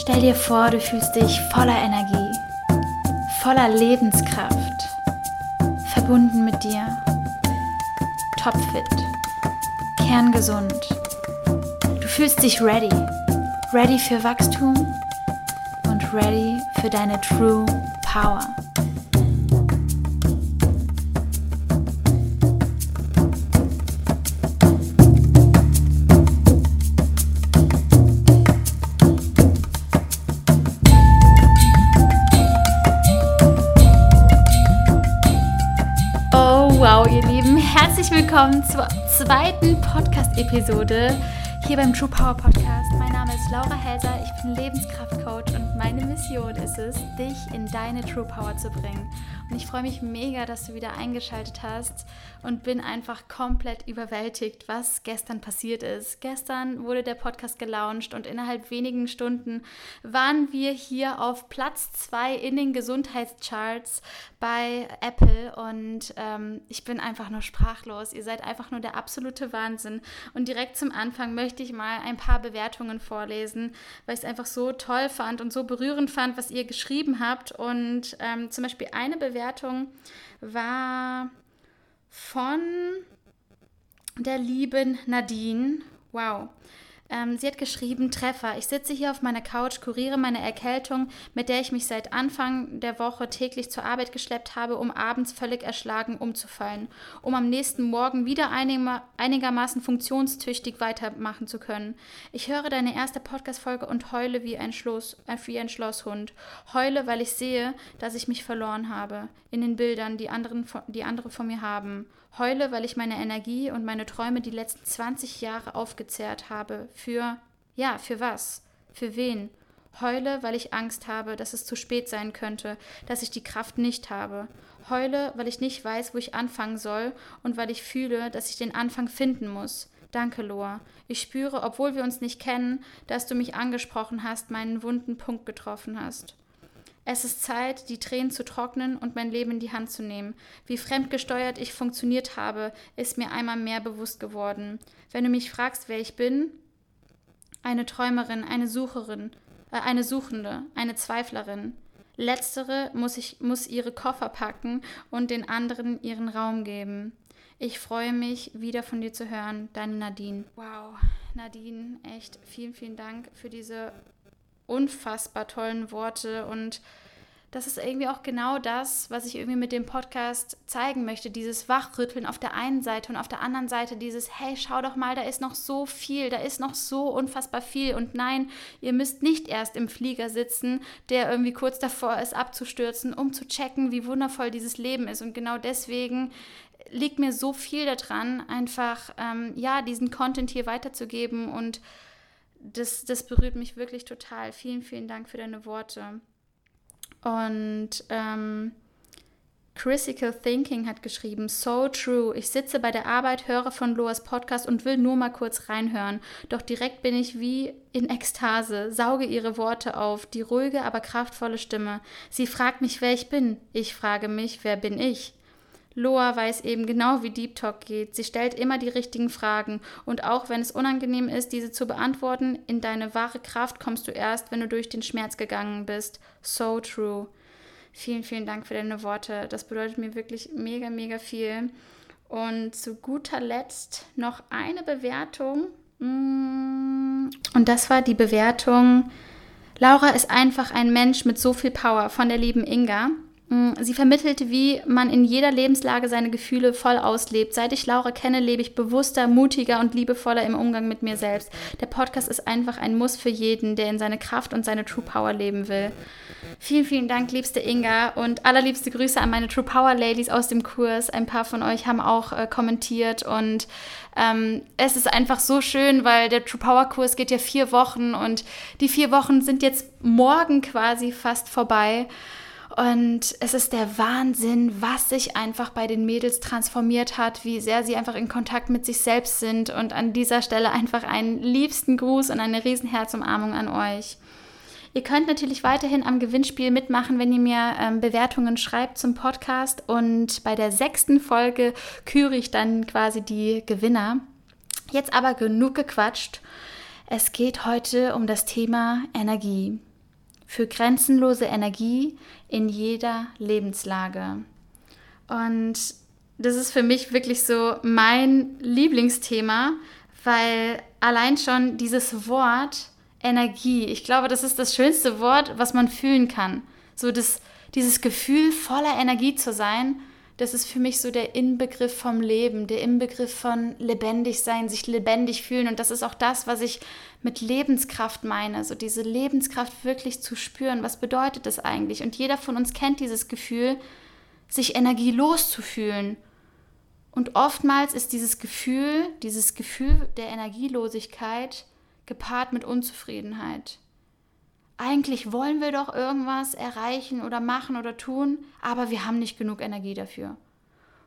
Stell dir vor, du fühlst dich voller Energie, voller Lebenskraft, verbunden mit dir, topfit, kerngesund. Du fühlst dich ready, ready für Wachstum und ready für deine True Power. Willkommen zur zweiten Podcast-Episode hier beim True Power Podcast. Mein Name ist Laura Helser, ich bin Lebenskraftcoach und meine Mission ist es, dich in deine True Power zu bringen. Ich freue mich mega, dass du wieder eingeschaltet hast und bin einfach komplett überwältigt, was gestern passiert ist. Gestern wurde der Podcast gelauncht und innerhalb wenigen Stunden waren wir hier auf Platz 2 in den Gesundheitscharts bei Apple und ähm, ich bin einfach nur sprachlos. Ihr seid einfach nur der absolute Wahnsinn. Und direkt zum Anfang möchte ich mal ein paar Bewertungen vorlesen, weil ich es einfach so toll fand und so berührend fand, was ihr geschrieben habt. Und ähm, zum Beispiel eine Bewertung Bewertung war von der lieben Nadine. Wow. Ähm, sie hat geschrieben, Treffer. Ich sitze hier auf meiner Couch, kuriere meine Erkältung, mit der ich mich seit Anfang der Woche täglich zur Arbeit geschleppt habe, um abends völlig erschlagen umzufallen, um am nächsten Morgen wieder einigermaßen funktionstüchtig weitermachen zu können. Ich höre deine erste Podcast-Folge und heule wie ein, Schloss, äh, wie ein Schlosshund. Heule, weil ich sehe, dass ich mich verloren habe in den Bildern, die, anderen, die andere von mir haben. Heule, weil ich meine Energie und meine Träume die letzten 20 Jahre aufgezehrt habe. Für, ja, für was? Für wen? Heule, weil ich Angst habe, dass es zu spät sein könnte, dass ich die Kraft nicht habe. Heule, weil ich nicht weiß, wo ich anfangen soll und weil ich fühle, dass ich den Anfang finden muss. Danke, Loa. Ich spüre, obwohl wir uns nicht kennen, dass du mich angesprochen hast, meinen wunden Punkt getroffen hast. Es ist Zeit, die Tränen zu trocknen und mein Leben in die Hand zu nehmen. Wie fremdgesteuert ich funktioniert habe, ist mir einmal mehr bewusst geworden. Wenn du mich fragst, wer ich bin, eine Träumerin, eine Sucherin, äh, eine Suchende, eine Zweiflerin. Letztere muss, ich, muss ihre Koffer packen und den anderen ihren Raum geben. Ich freue mich, wieder von dir zu hören. Deine Nadine. Wow, Nadine, echt vielen, vielen Dank für diese unfassbar tollen Worte und das ist irgendwie auch genau das, was ich irgendwie mit dem Podcast zeigen möchte. Dieses Wachrütteln auf der einen Seite und auf der anderen Seite dieses, hey, schau doch mal, da ist noch so viel, da ist noch so unfassbar viel. Und nein, ihr müsst nicht erst im Flieger sitzen, der irgendwie kurz davor ist, abzustürzen, um zu checken, wie wundervoll dieses Leben ist. Und genau deswegen liegt mir so viel daran, einfach, ähm, ja, diesen Content hier weiterzugeben und das, das berührt mich wirklich total. Vielen, vielen Dank für deine Worte. Und ähm, Critical Thinking hat geschrieben, so true. Ich sitze bei der Arbeit, höre von Loas Podcast und will nur mal kurz reinhören. Doch direkt bin ich wie in Ekstase, sauge ihre Worte auf, die ruhige, aber kraftvolle Stimme. Sie fragt mich, wer ich bin. Ich frage mich, wer bin ich? Loa weiß eben genau, wie Deep Talk geht. Sie stellt immer die richtigen Fragen. Und auch wenn es unangenehm ist, diese zu beantworten, in deine wahre Kraft kommst du erst, wenn du durch den Schmerz gegangen bist. So true. Vielen, vielen Dank für deine Worte. Das bedeutet mir wirklich mega, mega viel. Und zu guter Letzt noch eine Bewertung. Mm, und das war die Bewertung. Laura ist einfach ein Mensch mit so viel Power von der lieben Inga. Mm, sie vermittelt, wie man in jeder Lebenslage seine Gefühle voll auslebt. Seit ich Laura kenne, lebe ich bewusster, mutiger und liebevoller im Umgang mit mir selbst. Der Podcast ist einfach ein Muss für jeden, der in seine Kraft und seine True Power leben will. Vielen, vielen Dank, liebste Inga und allerliebste Grüße an meine True Power Ladies aus dem Kurs. Ein paar von euch haben auch äh, kommentiert und ähm, es ist einfach so schön, weil der True Power Kurs geht ja vier Wochen und die vier Wochen sind jetzt morgen quasi fast vorbei. Und es ist der Wahnsinn, was sich einfach bei den Mädels transformiert hat, wie sehr sie einfach in Kontakt mit sich selbst sind. Und an dieser Stelle einfach einen liebsten Gruß und eine Riesenherzumarmung an euch. Ihr könnt natürlich weiterhin am Gewinnspiel mitmachen, wenn ihr mir ähm, Bewertungen schreibt zum Podcast. Und bei der sechsten Folge küre ich dann quasi die Gewinner. Jetzt aber genug gequatscht. Es geht heute um das Thema Energie. Für grenzenlose Energie in jeder Lebenslage. Und das ist für mich wirklich so mein Lieblingsthema, weil allein schon dieses Wort Energie, ich glaube, das ist das schönste Wort, was man fühlen kann. So das, dieses Gefühl, voller Energie zu sein, das ist für mich so der Inbegriff vom Leben, der Inbegriff von lebendig sein, sich lebendig fühlen. Und das ist auch das, was ich mit Lebenskraft meine, so diese Lebenskraft wirklich zu spüren. Was bedeutet das eigentlich? Und jeder von uns kennt dieses Gefühl, sich energielos zu fühlen. Und oftmals ist dieses Gefühl, dieses Gefühl der Energielosigkeit gepaart mit Unzufriedenheit. Eigentlich wollen wir doch irgendwas erreichen oder machen oder tun, aber wir haben nicht genug Energie dafür.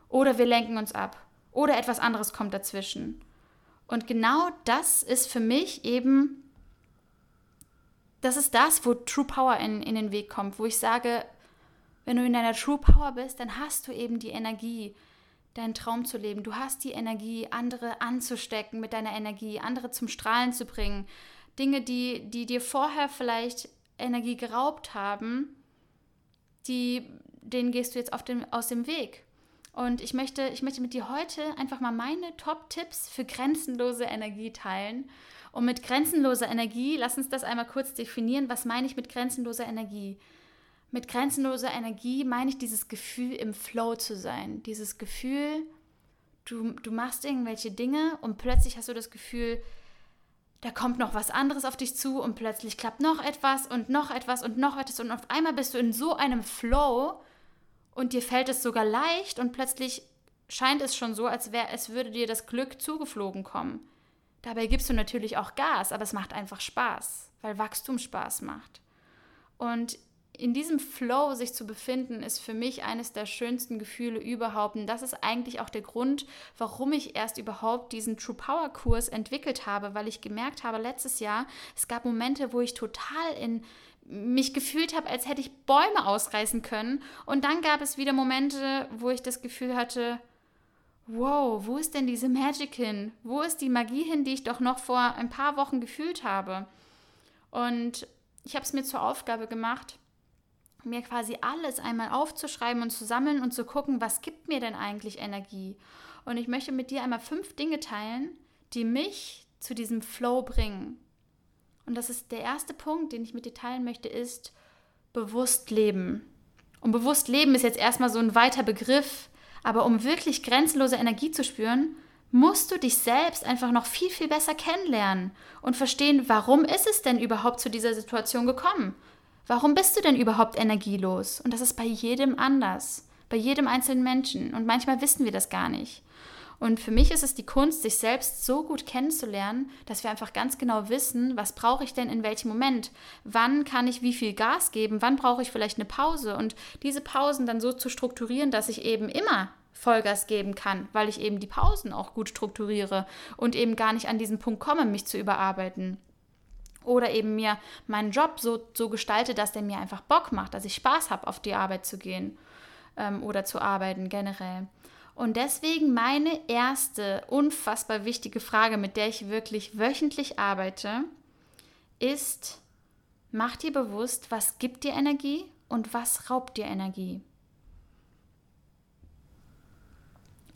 Oder wir lenken uns ab. Oder etwas anderes kommt dazwischen. Und genau das ist für mich eben, das ist das, wo True Power in, in den Weg kommt, wo ich sage, wenn du in deiner True Power bist, dann hast du eben die Energie, deinen Traum zu leben. Du hast die Energie, andere anzustecken mit deiner Energie, andere zum Strahlen zu bringen. Dinge, die, die dir vorher vielleicht Energie geraubt haben, die, denen gehst du jetzt auf dem, aus dem Weg. Und ich möchte, ich möchte mit dir heute einfach mal meine Top-Tipps für grenzenlose Energie teilen. Und mit grenzenloser Energie, lass uns das einmal kurz definieren. Was meine ich mit grenzenloser Energie? Mit grenzenloser Energie meine ich dieses Gefühl, im Flow zu sein. Dieses Gefühl, du, du machst irgendwelche Dinge und plötzlich hast du das Gefühl, da kommt noch was anderes auf dich zu und plötzlich klappt noch etwas und noch etwas und noch etwas und auf einmal bist du in so einem Flow und dir fällt es sogar leicht und plötzlich scheint es schon so, als wäre es würde dir das Glück zugeflogen kommen. Dabei gibst du natürlich auch Gas, aber es macht einfach Spaß, weil Wachstum Spaß macht. Und in diesem Flow sich zu befinden, ist für mich eines der schönsten Gefühle überhaupt. Und das ist eigentlich auch der Grund, warum ich erst überhaupt diesen True Power Kurs entwickelt habe, weil ich gemerkt habe letztes Jahr, es gab Momente, wo ich total in mich gefühlt habe, als hätte ich Bäume ausreißen können. Und dann gab es wieder Momente, wo ich das Gefühl hatte, wow, wo ist denn diese Magic hin? Wo ist die Magie hin, die ich doch noch vor ein paar Wochen gefühlt habe? Und ich habe es mir zur Aufgabe gemacht, mir quasi alles einmal aufzuschreiben und zu sammeln und zu gucken, was gibt mir denn eigentlich Energie. Und ich möchte mit dir einmal fünf Dinge teilen, die mich zu diesem Flow bringen. Und das ist der erste Punkt, den ich mit dir teilen möchte, ist bewusst leben. Und bewusst leben ist jetzt erstmal so ein weiter Begriff, aber um wirklich grenzenlose Energie zu spüren, musst du dich selbst einfach noch viel, viel besser kennenlernen und verstehen, warum ist es denn überhaupt zu dieser Situation gekommen? Warum bist du denn überhaupt energielos? Und das ist bei jedem anders, bei jedem einzelnen Menschen. Und manchmal wissen wir das gar nicht. Und für mich ist es die Kunst, sich selbst so gut kennenzulernen, dass wir einfach ganz genau wissen, was brauche ich denn in welchem Moment? Wann kann ich wie viel Gas geben? Wann brauche ich vielleicht eine Pause? Und diese Pausen dann so zu strukturieren, dass ich eben immer Vollgas geben kann, weil ich eben die Pausen auch gut strukturiere und eben gar nicht an diesen Punkt komme, mich zu überarbeiten. Oder eben mir meinen Job so, so gestalte, dass der mir einfach Bock macht, dass ich Spaß habe, auf die Arbeit zu gehen ähm, oder zu arbeiten generell. Und deswegen meine erste unfassbar wichtige Frage, mit der ich wirklich wöchentlich arbeite, ist, mach dir bewusst, was gibt dir Energie und was raubt dir Energie.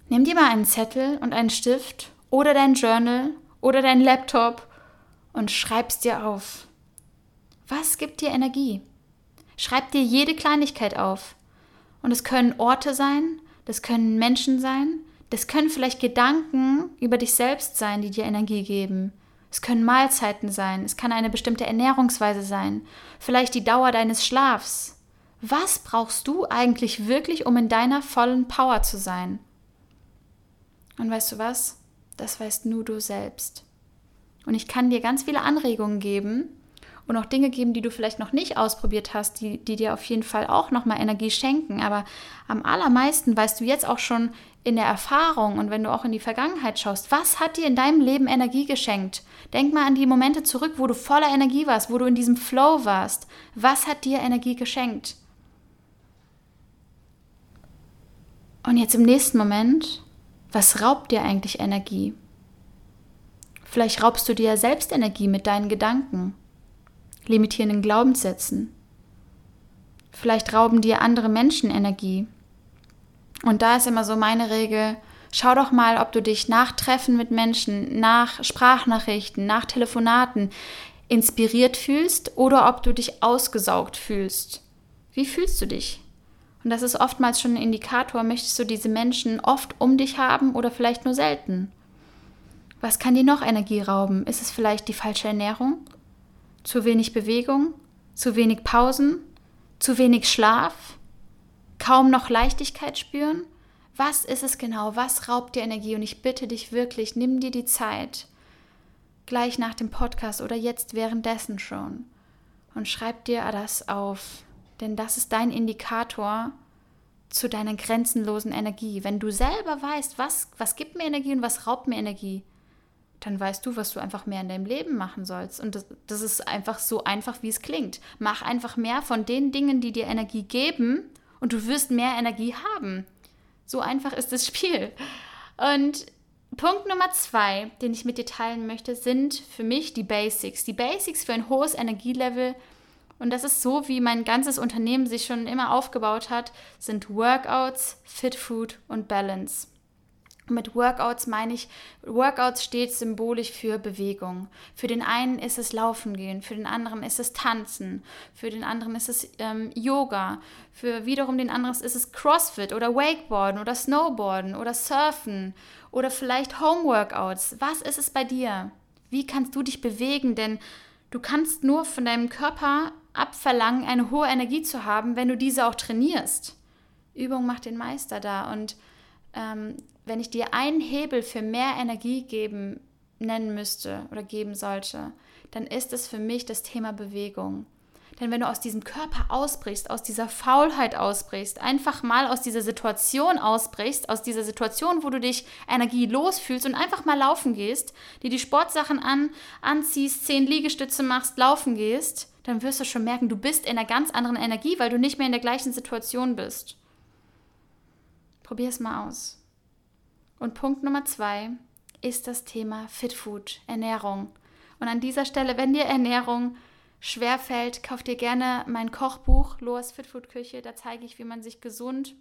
Nimm dir mal einen Zettel und einen Stift oder dein Journal oder dein Laptop und schreib's dir auf. Was gibt dir Energie? Schreib dir jede Kleinigkeit auf. Und es können Orte sein, das können Menschen sein, das können vielleicht Gedanken über dich selbst sein, die dir Energie geben. Es können Mahlzeiten sein, es kann eine bestimmte Ernährungsweise sein, vielleicht die Dauer deines Schlafs. Was brauchst du eigentlich wirklich, um in deiner vollen Power zu sein? Und weißt du was? Das weißt nur du selbst. Und ich kann dir ganz viele Anregungen geben und auch Dinge geben, die du vielleicht noch nicht ausprobiert hast, die, die dir auf jeden Fall auch nochmal Energie schenken. Aber am allermeisten weißt du jetzt auch schon in der Erfahrung und wenn du auch in die Vergangenheit schaust, was hat dir in deinem Leben Energie geschenkt? Denk mal an die Momente zurück, wo du voller Energie warst, wo du in diesem Flow warst. Was hat dir Energie geschenkt? Und jetzt im nächsten Moment, was raubt dir eigentlich Energie? Vielleicht raubst du dir ja selbst Energie mit deinen Gedanken, limitierenden Glaubenssätzen, Vielleicht rauben dir andere Menschen Energie. Und da ist immer so meine Regel, schau doch mal, ob du dich nach Treffen mit Menschen, nach Sprachnachrichten, nach Telefonaten inspiriert fühlst oder ob du dich ausgesaugt fühlst. Wie fühlst du dich? Und das ist oftmals schon ein Indikator, möchtest du diese Menschen oft um dich haben oder vielleicht nur selten? Was kann dir noch Energie rauben? Ist es vielleicht die falsche Ernährung? Zu wenig Bewegung? Zu wenig Pausen? Zu wenig Schlaf? Kaum noch Leichtigkeit spüren? Was ist es genau? Was raubt dir Energie? Und ich bitte dich wirklich, nimm dir die Zeit, gleich nach dem Podcast oder jetzt währenddessen schon, und schreib dir das auf. Denn das ist dein Indikator zu deiner grenzenlosen Energie. Wenn du selber weißt, was, was gibt mir Energie und was raubt mir Energie, dann weißt du, was du einfach mehr in deinem Leben machen sollst. Und das, das ist einfach so einfach, wie es klingt. Mach einfach mehr von den Dingen, die dir Energie geben und du wirst mehr Energie haben. So einfach ist das Spiel. Und Punkt Nummer zwei, den ich mit dir teilen möchte, sind für mich die Basics. Die Basics für ein hohes Energielevel und das ist so, wie mein ganzes Unternehmen sich schon immer aufgebaut hat, sind Workouts, Fit Food und Balance. Mit Workouts meine ich, Workouts steht symbolisch für Bewegung. Für den einen ist es Laufen gehen, für den anderen ist es Tanzen, für den anderen ist es ähm, Yoga, für wiederum den anderen ist es CrossFit oder Wakeboarden oder Snowboarden oder Surfen oder vielleicht Homeworkouts. Was ist es bei dir? Wie kannst du dich bewegen? Denn du kannst nur von deinem Körper abverlangen, eine hohe Energie zu haben, wenn du diese auch trainierst. Übung macht den Meister da. Und ähm, wenn ich dir einen Hebel für mehr Energie geben nennen müsste oder geben sollte, dann ist es für mich das Thema Bewegung. Denn wenn du aus diesem Körper ausbrichst, aus dieser Faulheit ausbrichst, einfach mal aus dieser Situation ausbrichst, aus dieser Situation, wo du dich energielos fühlst und einfach mal laufen gehst, dir die Sportsachen an, anziehst, zehn Liegestütze machst, laufen gehst, dann wirst du schon merken, du bist in einer ganz anderen Energie, weil du nicht mehr in der gleichen Situation bist. Probier es mal aus. Und Punkt Nummer zwei ist das Thema Fit Food, Ernährung. Und an dieser Stelle, wenn dir Ernährung schwerfällt, kauf dir gerne mein Kochbuch Loas Fit Food Küche. Da zeige ich, wie man sich gesund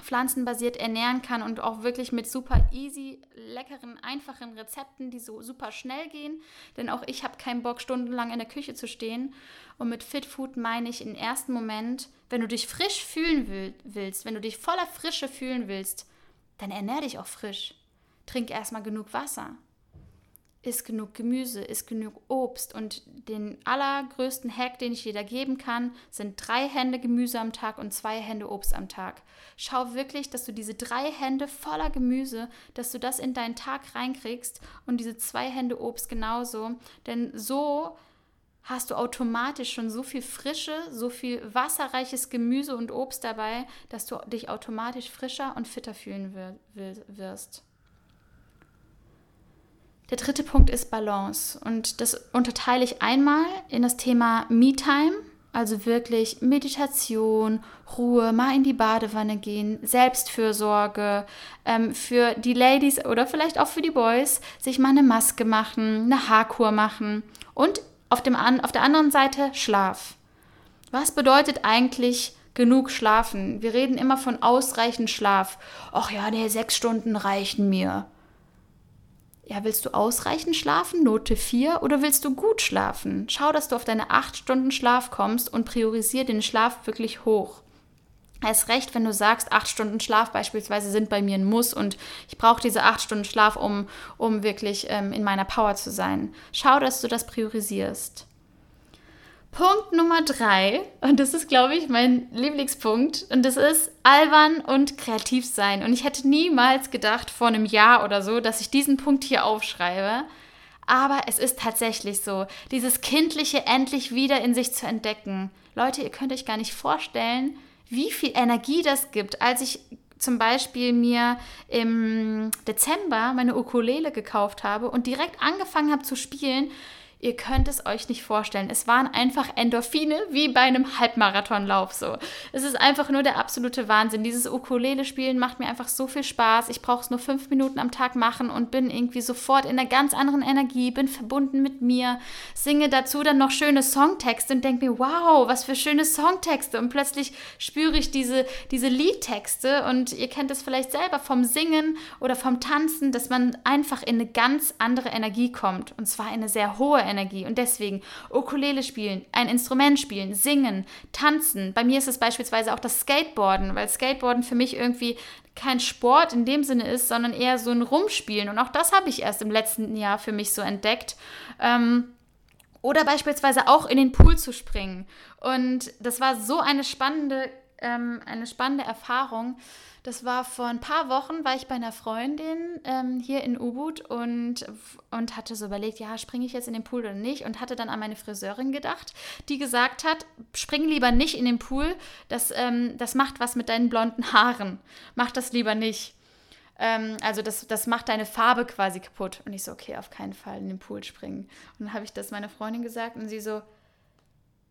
pflanzenbasiert ernähren kann und auch wirklich mit super easy, leckeren, einfachen Rezepten, die so super schnell gehen. Denn auch ich habe keinen Bock, stundenlang in der Küche zu stehen. Und mit Fit Food meine ich im ersten Moment, wenn du dich frisch fühlen willst, wenn du dich voller Frische fühlen willst, dann ernähr dich auch frisch. Trink erstmal genug Wasser isst genug Gemüse, isst genug Obst und den allergrößten Hack, den ich dir da geben kann, sind drei Hände Gemüse am Tag und zwei Hände Obst am Tag. Schau wirklich, dass du diese drei Hände voller Gemüse, dass du das in deinen Tag reinkriegst und diese zwei Hände Obst genauso, denn so hast du automatisch schon so viel frische, so viel wasserreiches Gemüse und Obst dabei, dass du dich automatisch frischer und fitter fühlen wirst. Der dritte Punkt ist Balance und das unterteile ich einmal in das Thema Me-Time, also wirklich Meditation, Ruhe, mal in die Badewanne gehen, Selbstfürsorge, ähm, für die Ladies oder vielleicht auch für die Boys, sich mal eine Maske machen, eine Haarkur machen und auf, dem an, auf der anderen Seite Schlaf. Was bedeutet eigentlich genug schlafen? Wir reden immer von ausreichend Schlaf. Ach ja, nee, sechs Stunden reichen mir ja, willst du ausreichend schlafen, Note 4, oder willst du gut schlafen? Schau, dass du auf deine 8 Stunden Schlaf kommst und priorisiere den Schlaf wirklich hoch. Erst recht, wenn du sagst, 8 Stunden Schlaf beispielsweise sind bei mir ein Muss und ich brauche diese 8 Stunden Schlaf, um, um wirklich ähm, in meiner Power zu sein. Schau, dass du das priorisierst. Punkt Nummer drei, und das ist, glaube ich, mein Lieblingspunkt, und das ist albern und kreativ sein. Und ich hätte niemals gedacht vor einem Jahr oder so, dass ich diesen Punkt hier aufschreibe. Aber es ist tatsächlich so, dieses Kindliche endlich wieder in sich zu entdecken. Leute, ihr könnt euch gar nicht vorstellen, wie viel Energie das gibt. Als ich zum Beispiel mir im Dezember meine Ukulele gekauft habe und direkt angefangen habe zu spielen, Ihr könnt es euch nicht vorstellen. Es waren einfach Endorphine wie bei einem Halbmarathonlauf so. Es ist einfach nur der absolute Wahnsinn. Dieses Ukulele-Spielen macht mir einfach so viel Spaß. Ich brauche es nur fünf Minuten am Tag machen und bin irgendwie sofort in einer ganz anderen Energie, bin verbunden mit mir, singe dazu dann noch schöne Songtexte und denke mir, wow, was für schöne Songtexte. Und plötzlich spüre ich diese, diese Liedtexte und ihr kennt es vielleicht selber vom Singen oder vom Tanzen, dass man einfach in eine ganz andere Energie kommt. Und zwar in eine sehr hohe Energie. Und deswegen Ukulele spielen, ein Instrument spielen, singen, tanzen. Bei mir ist es beispielsweise auch das Skateboarden, weil Skateboarden für mich irgendwie kein Sport in dem Sinne ist, sondern eher so ein Rumspielen. Und auch das habe ich erst im letzten Jahr für mich so entdeckt. Ähm, oder beispielsweise auch in den Pool zu springen. Und das war so eine spannende, ähm, eine spannende Erfahrung. Das war vor ein paar Wochen, war ich bei einer Freundin ähm, hier in Ubud und, und hatte so überlegt, ja, springe ich jetzt in den Pool oder nicht? Und hatte dann an meine Friseurin gedacht, die gesagt hat, spring lieber nicht in den Pool, das, ähm, das macht was mit deinen blonden Haaren. Mach das lieber nicht. Ähm, also das, das macht deine Farbe quasi kaputt. Und ich so, okay, auf keinen Fall in den Pool springen. Und dann habe ich das meiner Freundin gesagt und sie so,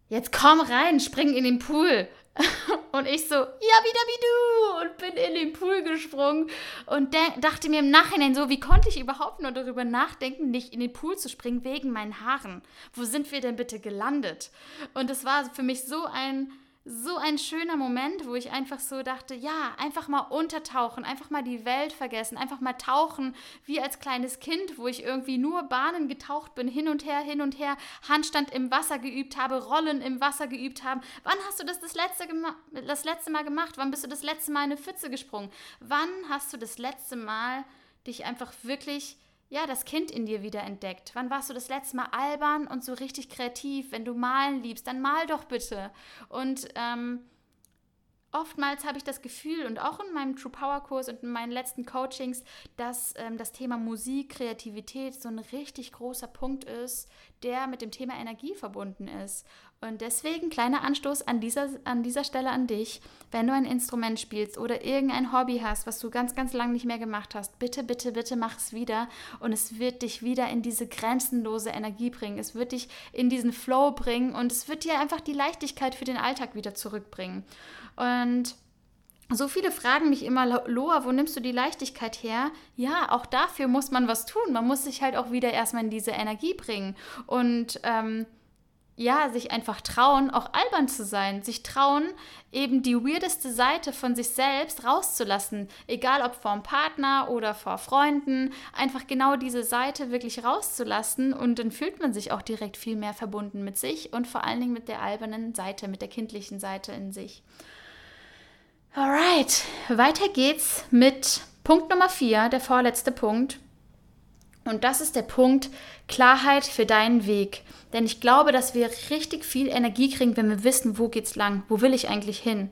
jetzt komm rein, spring in den Pool. Und ich so, ja, wieder wie du. Und bin in den Pool gesprungen und dachte mir im Nachhinein so, wie konnte ich überhaupt nur darüber nachdenken, nicht in den Pool zu springen wegen meinen Haaren? Wo sind wir denn bitte gelandet? Und es war für mich so ein so ein schöner Moment, wo ich einfach so dachte, ja, einfach mal untertauchen, einfach mal die Welt vergessen, einfach mal tauchen, wie als kleines Kind, wo ich irgendwie nur Bahnen getaucht bin, hin und her, hin und her, Handstand im Wasser geübt habe, Rollen im Wasser geübt haben. Wann hast du das das letzte, das letzte Mal gemacht? Wann bist du das letzte Mal in eine Pfütze gesprungen? Wann hast du das letzte Mal dich einfach wirklich ja, das Kind in dir wieder entdeckt. Wann warst du das letzte Mal albern und so richtig kreativ? Wenn du malen liebst, dann mal doch bitte. Und ähm, oftmals habe ich das Gefühl und auch in meinem True Power Kurs und in meinen letzten Coachings, dass ähm, das Thema Musik, Kreativität so ein richtig großer Punkt ist, der mit dem Thema Energie verbunden ist. Und deswegen kleiner Anstoß an dieser, an dieser Stelle an dich, wenn du ein Instrument spielst oder irgendein Hobby hast, was du ganz, ganz lange nicht mehr gemacht hast, bitte, bitte, bitte mach es wieder und es wird dich wieder in diese grenzenlose Energie bringen. Es wird dich in diesen Flow bringen und es wird dir einfach die Leichtigkeit für den Alltag wieder zurückbringen. Und so viele fragen mich immer, Loa, wo nimmst du die Leichtigkeit her? Ja, auch dafür muss man was tun. Man muss sich halt auch wieder erstmal in diese Energie bringen. Und ähm, ja, sich einfach trauen, auch albern zu sein, sich trauen, eben die weirdeste Seite von sich selbst rauszulassen, egal ob vor einem Partner oder vor Freunden, einfach genau diese Seite wirklich rauszulassen und dann fühlt man sich auch direkt viel mehr verbunden mit sich und vor allen Dingen mit der albernen Seite, mit der kindlichen Seite in sich. Alright, weiter geht's mit Punkt Nummer 4, der vorletzte Punkt. Und das ist der Punkt Klarheit für deinen Weg. Denn ich glaube, dass wir richtig viel Energie kriegen, wenn wir wissen, wo geht's lang, wo will ich eigentlich hin.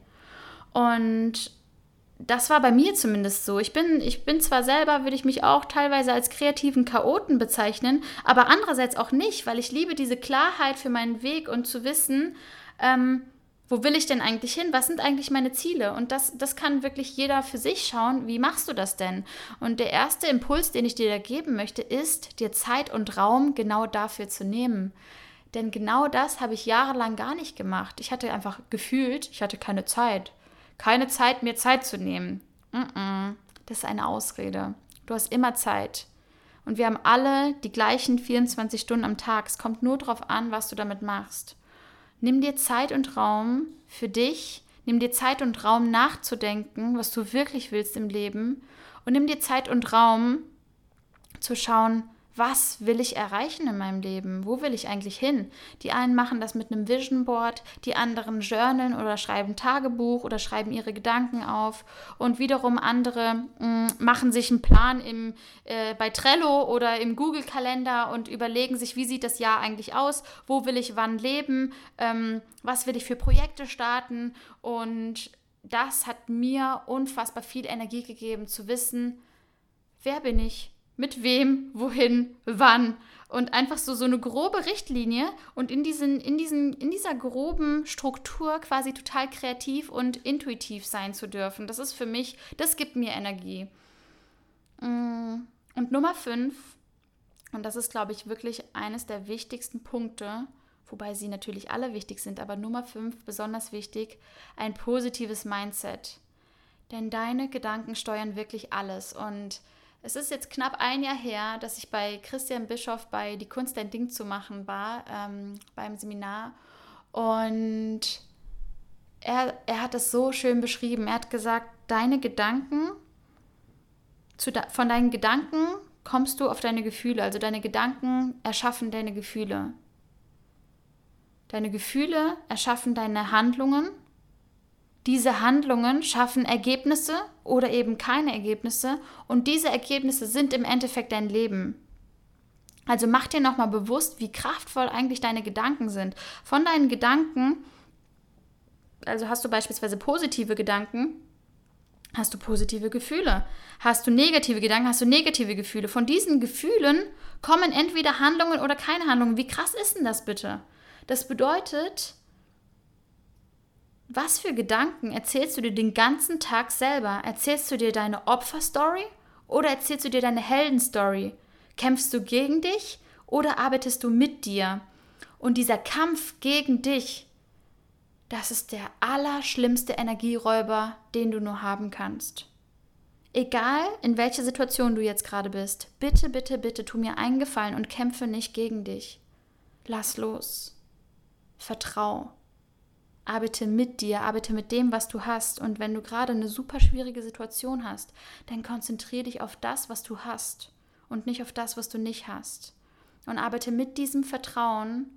Und das war bei mir zumindest so. Ich bin, ich bin zwar selber, würde ich mich auch teilweise als kreativen Chaoten bezeichnen, aber andererseits auch nicht, weil ich liebe diese Klarheit für meinen Weg und zu wissen, ähm, wo will ich denn eigentlich hin? Was sind eigentlich meine Ziele? Und das, das kann wirklich jeder für sich schauen. Wie machst du das denn? Und der erste Impuls, den ich dir da geben möchte, ist, dir Zeit und Raum genau dafür zu nehmen. Denn genau das habe ich jahrelang gar nicht gemacht. Ich hatte einfach gefühlt, ich hatte keine Zeit. Keine Zeit, mir Zeit zu nehmen. Das ist eine Ausrede. Du hast immer Zeit. Und wir haben alle die gleichen 24 Stunden am Tag. Es kommt nur darauf an, was du damit machst. Nimm dir Zeit und Raum für dich, nimm dir Zeit und Raum nachzudenken, was du wirklich willst im Leben. Und nimm dir Zeit und Raum zu schauen, was will ich erreichen in meinem Leben? Wo will ich eigentlich hin? Die einen machen das mit einem Vision Board, die anderen journalen oder schreiben Tagebuch oder schreiben ihre Gedanken auf und wiederum andere mh, mm, machen sich einen Plan im, äh, bei Trello oder im Google-Kalender und überlegen sich, wie sieht das Jahr eigentlich aus? Wo will ich wann leben? Ähm, was will ich für Projekte starten? Und das hat mir unfassbar viel Energie gegeben, zu wissen, wer bin ich? Mit wem, wohin, wann und einfach so, so eine grobe Richtlinie und in, diesen, in, diesen, in dieser groben Struktur quasi total kreativ und intuitiv sein zu dürfen. Das ist für mich, das gibt mir Energie. Mm, und Nummer fünf, Und das ist, glaube ich, wirklich eines der wichtigsten Punkte, wobei sie natürlich alle wichtig sind, aber Nummer 5 besonders wichtig, ein positives Mindset. Denn deine Gedanken steuern wirklich alles. Und es ist jetzt knapp ein Jahr her, dass ich bei Christian Bischoff bei Die Kunst ein Ding zu machen war, ähm, beim Seminar. Und er, er hat es so schön beschrieben. Er hat gesagt, deine Gedanken, zu, von deinen Gedanken kommst du auf deine Gefühle. Also deine Gedanken erschaffen deine Gefühle. Deine Gefühle erschaffen deine Handlungen. Diese Handlungen schaffen Ergebnisse oder eben keine Ergebnisse und diese Ergebnisse sind im Endeffekt dein Leben. Also mach dir nochmal bewusst, wie kraftvoll eigentlich deine Gedanken sind. Von deinen Gedanken, also hast du beispielsweise positive Gedanken, hast du positive Gefühle. Hast du negative Gedanken, hast du negative Gefühle. Von diesen Gefühlen kommen entweder Handlungen oder keine Handlungen. Wie krass ist denn das bitte? Das bedeutet, was für Gedanken erzählst du dir den ganzen Tag selber? Erzählst du dir deine Opferstory oder erzählst du dir deine Heldenstory? Kämpfst du gegen dich oder arbeitest du mit dir? Und dieser Kampf gegen dich, das ist der allerschlimmste Energieräuber, den du nur haben kannst. Egal, in welcher Situation du jetzt gerade bist, bitte, bitte, bitte tu mir einen Gefallen und kämpfe nicht gegen dich. Lass los. Vertrau arbeite mit dir, arbeite mit dem, was du hast. Und wenn du gerade eine super schwierige Situation hast, dann konzentriere dich auf das, was du hast und nicht auf das, was du nicht hast. Und arbeite mit diesem Vertrauen,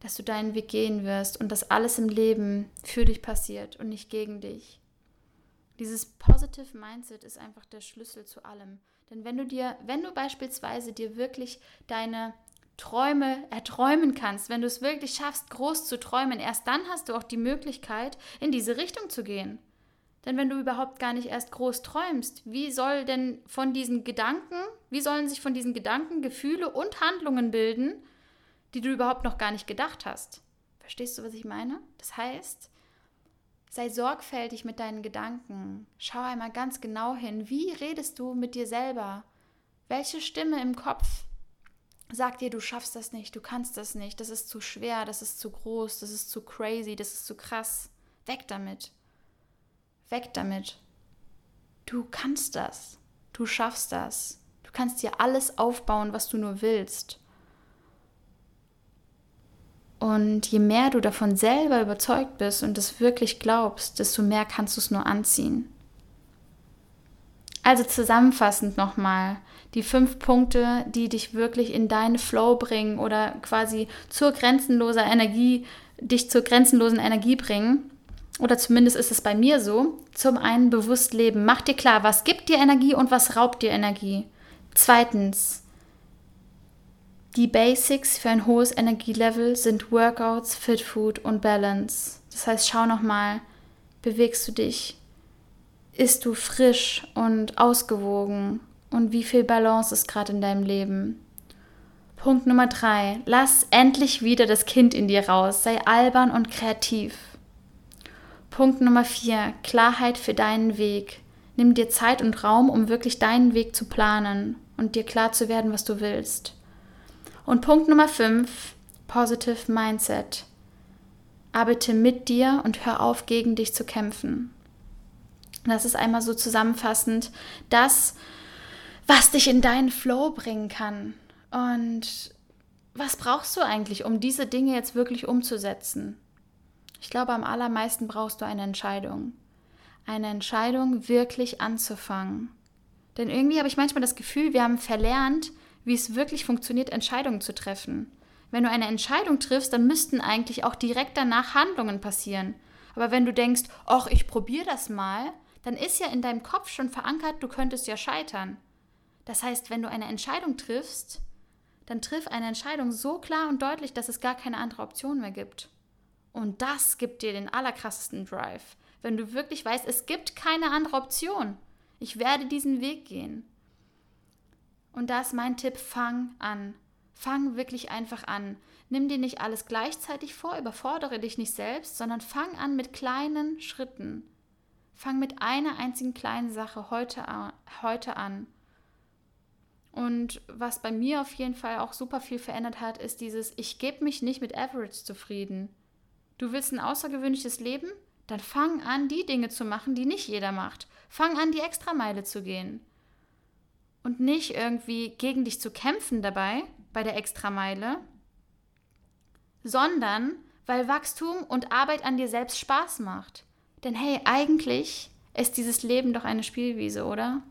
dass du deinen Weg gehen wirst und dass alles im Leben für dich passiert und nicht gegen dich. Dieses Positive Mindset ist einfach der Schlüssel zu allem. Denn wenn du dir, wenn du beispielsweise dir wirklich deine Träume erträumen kannst, wenn du es wirklich schaffst, groß zu träumen, erst dann hast du auch die Möglichkeit, in diese Richtung zu gehen. Denn wenn du überhaupt gar nicht erst groß träumst, wie soll denn von diesen Gedanken, wie sollen sich von diesen Gedanken Gefühle und Handlungen bilden, die du überhaupt noch gar nicht gedacht hast? Verstehst du, was ich meine? Das heißt, sei sorgfältig mit deinen Gedanken. Schau einmal ganz genau hin, wie redest du mit dir selber? Welche Stimme im Kopf sagt dir, du schaffst das nicht, du kannst das nicht, das ist zu schwer, das ist zu groß, das ist zu crazy, das ist zu krass. Weg damit. Weg damit. Du kannst das. Du schaffst das. Du kannst dir alles aufbauen, was du nur willst. Und je mehr du davon selber überzeugt bist und es wirklich glaubst, desto mehr kannst du es nur anziehen. Also zusammenfassend nochmal, die fünf Punkte, die dich wirklich in deinen Flow bringen oder quasi zur grenzenloser Energie, dich zur grenzenlosen Energie bringen. Oder zumindest ist es bei mir so. Zum einen bewusst leben. Mach dir klar, was gibt dir Energie und was raubt dir Energie. Zweitens, die Basics für ein hohes Energielevel sind Workouts, Fit Food und Balance. Das heißt, schau nochmal, bewegst du dich? Isst du frisch und ausgewogen? Und wie viel Balance ist gerade in deinem Leben. Punkt Nummer drei. Lass endlich wieder das Kind in dir raus. Sei albern und kreativ. Punkt Nummer vier. Klarheit für deinen Weg. Nimm dir Zeit und Raum, um wirklich deinen Weg zu planen und dir klar zu werden, was du willst. Und Punkt Nummer fünf. Positive Mindset. Arbeite mit dir und hör auf, gegen dich zu kämpfen. Das ist einmal so zusammenfassend das, was dich in deinen Flow bringen kann. Und was brauchst du eigentlich, um diese Dinge jetzt wirklich umzusetzen? Ich glaube, am allermeisten brauchst du eine Entscheidung. Eine Entscheidung, wirklich anzufangen. Denn irgendwie habe ich manchmal das Gefühl, wir haben verlernt, wie es wirklich funktioniert, Entscheidungen zu treffen. Wenn du eine Entscheidung triffst, dann müssten eigentlich auch direkt danach Handlungen passieren. Aber wenn du denkst, ach, ich probiere das mal, dann ist ja in deinem Kopf schon verankert, du könntest ja scheitern. Das heißt, wenn du eine Entscheidung triffst, dann triff eine Entscheidung so klar und deutlich, dass es gar keine andere Option mehr gibt. Und das gibt dir den allerkrassesten Drive, wenn du wirklich weißt, es gibt keine andere Option. Ich werde diesen Weg gehen. Und da ist mein Tipp, fang an. Fang wirklich einfach an. Nimm dir nicht alles gleichzeitig vor, überfordere dich nicht selbst, sondern fang an mit kleinen Schritten. Fang mit einer einzigen kleinen Sache heute, heute an Und was bei mir auf jeden Fall auch super viel verändert hat, ist dieses, ich gebe mich nicht mit Average zufrieden. Du willst ein außergewöhnliches Leben? Dann fang an, die Dinge zu machen, die nicht jeder macht. Fang an, die Extrameile zu gehen. Und nicht irgendwie gegen dich zu kämpfen dabei, bei der Extrameile, sondern weil Wachstum und Arbeit an dir selbst Spaß macht. Denn hey, eigentlich ist dieses Leben doch eine Spielwiese, oder?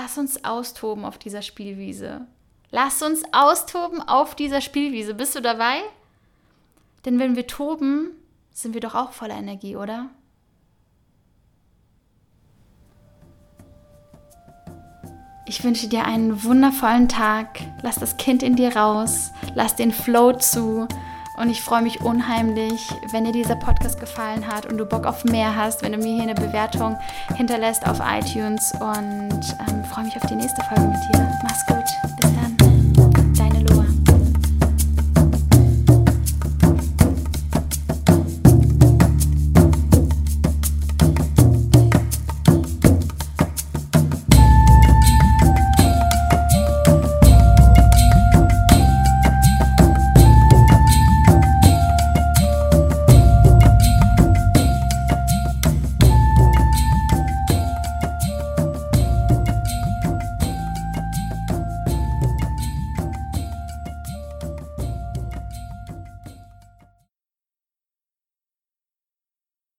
Lass uns austoben auf dieser Spielwiese. Lass uns austoben auf dieser Spielwiese. Bist du dabei? Denn wenn wir toben, sind wir doch auch voller Energie, oder? Ich wünsche dir einen wundervollen Tag. Lass das Kind in dir raus. Lass den Flow zu. Und ich freue mich unheimlich, wenn dir dieser Podcast gefallen hat und du Bock auf mehr hast, wenn du mir hier eine Bewertung hinterlässt auf iTunes. Und ähm, freue mich auf die nächste Folge mit dir. Mach's gut. Bis.